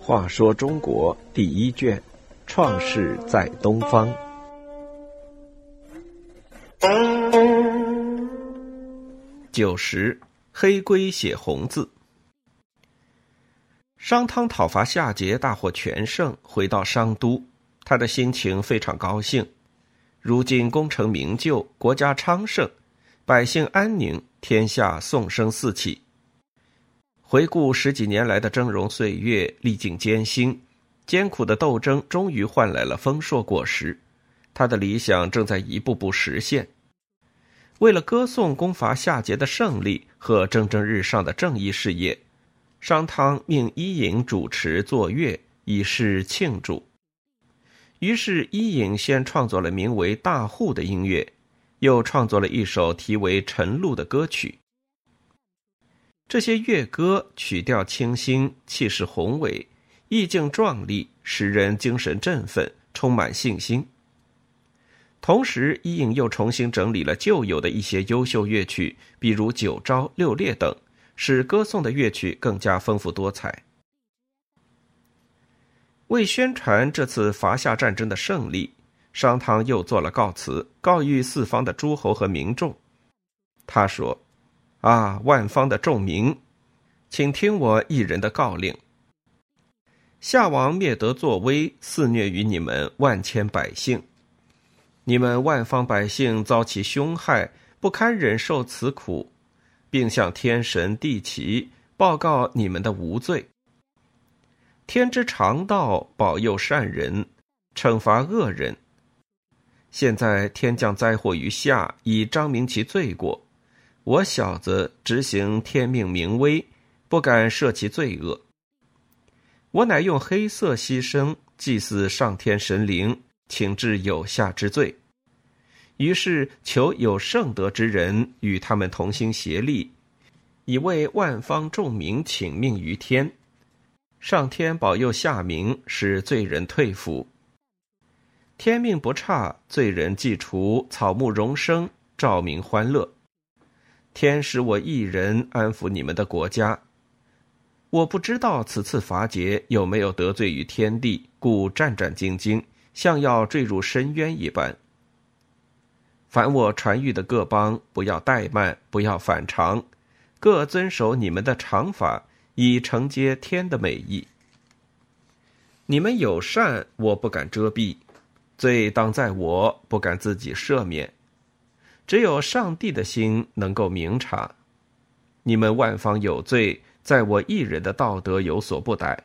话说中国第一卷，创世在东方。九十，黑龟写红字。商汤讨伐夏桀，大获全胜，回到商都，他的心情非常高兴。如今功成名就，国家昌盛，百姓安宁，天下颂声四起。回顾十几年来的峥嵘岁月，历尽艰辛，艰苦的斗争终于换来了丰硕果实，他的理想正在一步步实现。为了歌颂攻伐夏桀的胜利和蒸蒸日上的正义事业。商汤命伊尹主持作乐，以示庆祝。于是伊尹先创作了名为《大户》的音乐，又创作了一首题为《晨露》的歌曲。这些乐歌曲调清新，气势宏伟，意境壮丽，使人精神振奋，充满信心。同时，伊尹又重新整理了旧有的一些优秀乐曲，比如《九招》《六列》等。使歌颂的乐曲更加丰富多彩。为宣传这次伐夏战争的胜利，商汤又做了告辞，告谕四方的诸侯和民众。他说：“啊，万方的众民，请听我一人的告令。夏王灭德作威，肆虐于你们万千百姓，你们万方百姓遭其凶害，不堪忍受此苦。”并向天神地奇报告你们的无罪。天之常道，保佑善人，惩罚恶人。现在天降灾祸于夏，以彰明其罪过。我小子执行天命明威，不敢赦其罪恶。我乃用黑色牺牲祭祀上天神灵，请治有下之罪。于是求有圣德之人与他们同心协力，以为万方众民请命于天，上天保佑下民，使罪人退服。天命不差，罪人既除，草木荣生，照明欢乐。天使我一人安抚你们的国家。我不知道此次伐劫有没有得罪于天地，故战战兢兢，像要坠入深渊一般。凡我传谕的各邦，不要怠慢，不要反常，各遵守你们的常法，以承接天的美意。你们有善，我不敢遮蔽；罪当在我，不敢自己赦免。只有上帝的心能够明察。你们万方有罪，在我一人的道德有所不逮。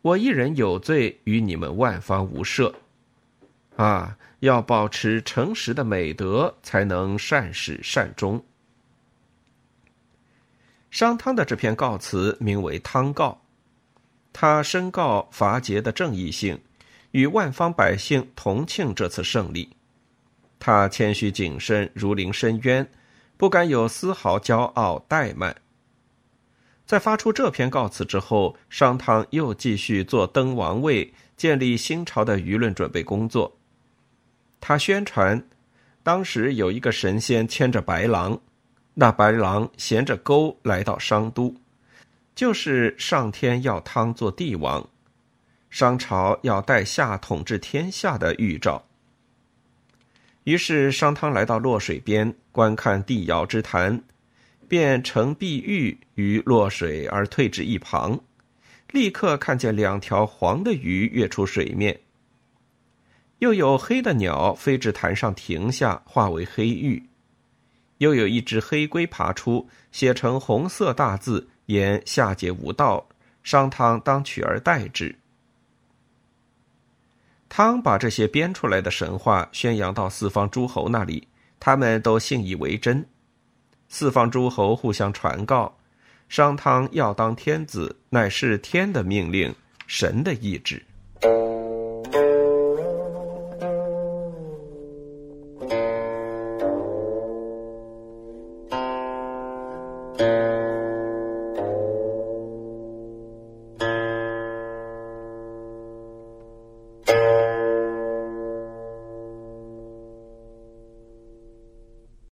我一人有罪，与你们万方无涉。啊，要保持诚实的美德，才能善始善终。商汤的这篇告辞名为《汤告》，他申告伐桀的正义性，与万方百姓同庆这次胜利。他谦虚谨慎，如临深渊，不敢有丝毫骄傲怠慢。在发出这篇告辞之后，商汤又继续做登王位、建立新朝的舆论准备工作。他宣传，当时有一个神仙牵着白狼，那白狼衔着钩来到商都，就是上天要汤做帝王，商朝要代夏统治天下的预兆。于是商汤来到洛水边观看帝尧之坛，便乘碧玉于洛水而退至一旁，立刻看见两条黄的鱼跃出水面。又有黑的鸟飞至潭上停下，化为黑玉；又有一只黑龟爬出，写成红色大字，言夏桀无道，商汤当取而代之。汤把这些编出来的神话宣扬到四方诸侯那里，他们都信以为真。四方诸侯互相传告，商汤要当天子，乃是天的命令，神的意志。